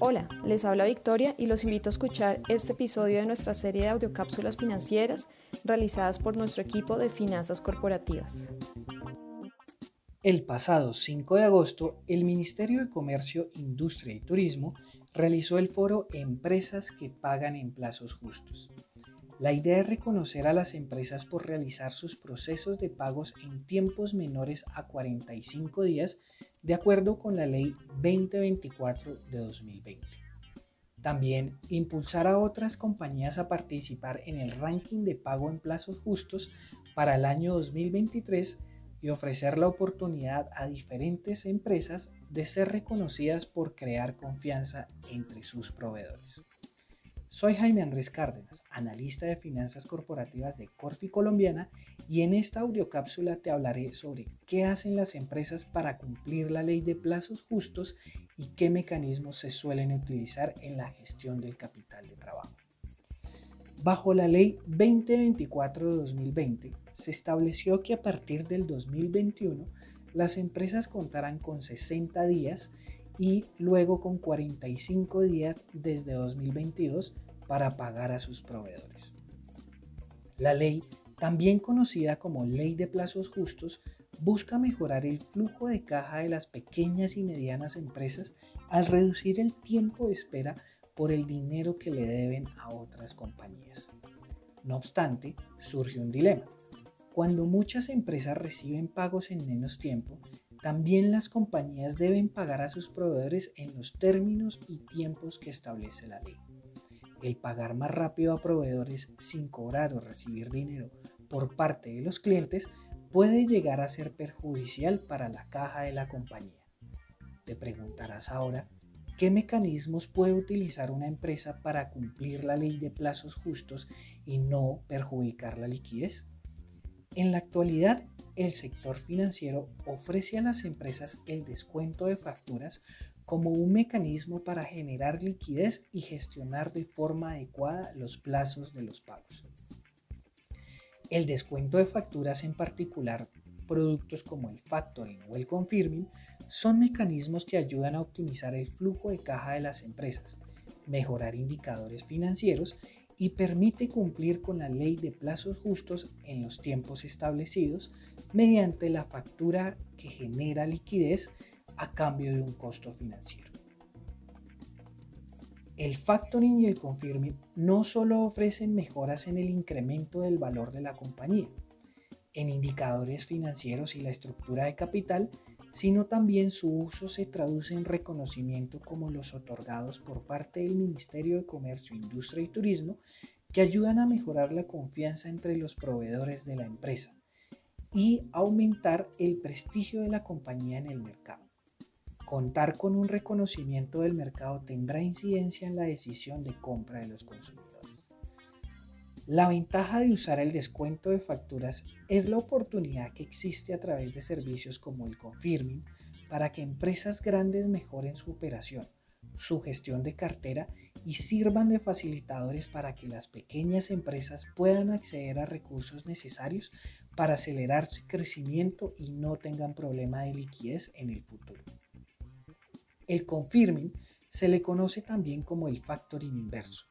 Hola, les habla Victoria y los invito a escuchar este episodio de nuestra serie de audiocápsulas financieras realizadas por nuestro equipo de finanzas corporativas. El pasado 5 de agosto, el Ministerio de Comercio, Industria y Turismo realizó el foro Empresas que pagan en plazos justos. La idea es reconocer a las empresas por realizar sus procesos de pagos en tiempos menores a 45 días de acuerdo con la Ley 2024 de 2020. También impulsar a otras compañías a participar en el ranking de pago en plazos justos para el año 2023 y ofrecer la oportunidad a diferentes empresas de ser reconocidas por crear confianza entre sus proveedores. Soy Jaime Andrés Cárdenas, analista de finanzas corporativas de Corfi Colombiana y en esta audiocápsula te hablaré sobre qué hacen las empresas para cumplir la ley de plazos justos y qué mecanismos se suelen utilizar en la gestión del capital de trabajo. Bajo la ley 2024 de 2020 se estableció que a partir del 2021 las empresas contarán con 60 días y luego con 45 días desde 2022 para pagar a sus proveedores. La ley, también conocida como Ley de Plazos Justos, busca mejorar el flujo de caja de las pequeñas y medianas empresas al reducir el tiempo de espera por el dinero que le deben a otras compañías. No obstante, surge un dilema. Cuando muchas empresas reciben pagos en menos tiempo, también las compañías deben pagar a sus proveedores en los términos y tiempos que establece la ley. El pagar más rápido a proveedores sin cobrar o recibir dinero por parte de los clientes puede llegar a ser perjudicial para la caja de la compañía. Te preguntarás ahora, ¿qué mecanismos puede utilizar una empresa para cumplir la ley de plazos justos y no perjudicar la liquidez? En la actualidad, el sector financiero ofrece a las empresas el descuento de facturas como un mecanismo para generar liquidez y gestionar de forma adecuada los plazos de los pagos. El descuento de facturas en particular, productos como el factoring o el confirming, son mecanismos que ayudan a optimizar el flujo de caja de las empresas, mejorar indicadores financieros y permite cumplir con la ley de plazos justos en los tiempos establecidos mediante la factura que genera liquidez a cambio de un costo financiero. El factoring y el confirming no solo ofrecen mejoras en el incremento del valor de la compañía, en indicadores financieros y la estructura de capital, sino también su uso se traduce en reconocimiento como los otorgados por parte del Ministerio de Comercio, Industria y Turismo, que ayudan a mejorar la confianza entre los proveedores de la empresa y aumentar el prestigio de la compañía en el mercado. Contar con un reconocimiento del mercado tendrá incidencia en la decisión de compra de los consumidores. La ventaja de usar el descuento de facturas es la oportunidad que existe a través de servicios como el confirming para que empresas grandes mejoren su operación, su gestión de cartera y sirvan de facilitadores para que las pequeñas empresas puedan acceder a recursos necesarios para acelerar su crecimiento y no tengan problema de liquidez en el futuro. El confirming se le conoce también como el factoring inverso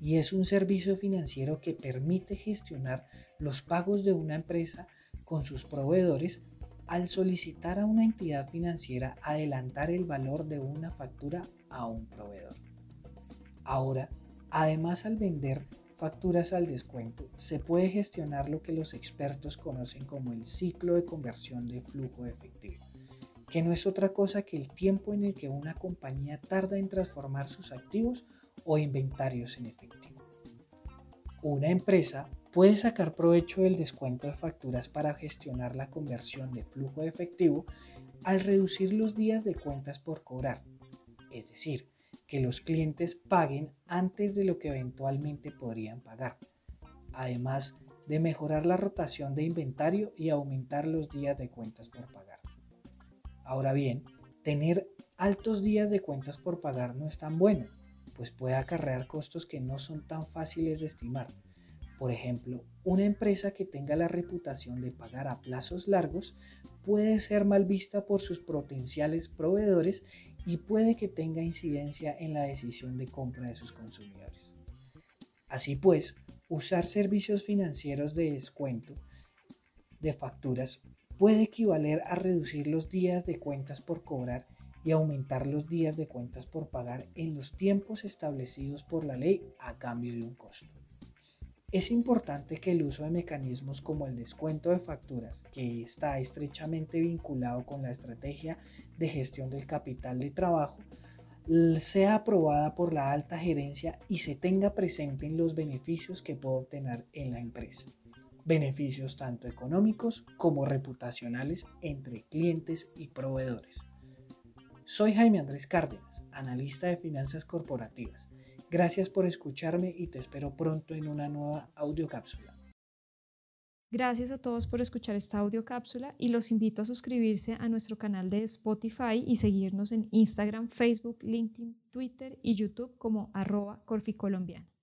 y es un servicio financiero que permite gestionar los pagos de una empresa con sus proveedores al solicitar a una entidad financiera adelantar el valor de una factura a un proveedor. Ahora, además al vender facturas al descuento, se puede gestionar lo que los expertos conocen como el ciclo de conversión de flujo de efectivo, que no es otra cosa que el tiempo en el que una compañía tarda en transformar sus activos o inventarios en efectivo. Una empresa puede sacar provecho del descuento de facturas para gestionar la conversión de flujo de efectivo al reducir los días de cuentas por cobrar, es decir, que los clientes paguen antes de lo que eventualmente podrían pagar, además de mejorar la rotación de inventario y aumentar los días de cuentas por pagar. Ahora bien, tener altos días de cuentas por pagar no es tan bueno, pues puede acarrear costos que no son tan fáciles de estimar. Por ejemplo, una empresa que tenga la reputación de pagar a plazos largos puede ser mal vista por sus potenciales proveedores y puede que tenga incidencia en la decisión de compra de sus consumidores. Así pues, usar servicios financieros de descuento de facturas puede equivaler a reducir los días de cuentas por cobrar y aumentar los días de cuentas por pagar en los tiempos establecidos por la ley a cambio de un costo. Es importante que el uso de mecanismos como el descuento de facturas, que está estrechamente vinculado con la estrategia de gestión del capital de trabajo, sea aprobada por la alta gerencia y se tenga presente en los beneficios que puede obtener en la empresa. Beneficios tanto económicos como reputacionales entre clientes y proveedores. Soy Jaime Andrés Cárdenas, analista de finanzas corporativas Gracias por escucharme y te espero pronto en una nueva audiocápsula. Gracias a todos por escuchar esta audiocápsula y los invito a suscribirse a nuestro canal de Spotify y seguirnos en Instagram, Facebook, LinkedIn, Twitter y YouTube como arroba corficolombiana.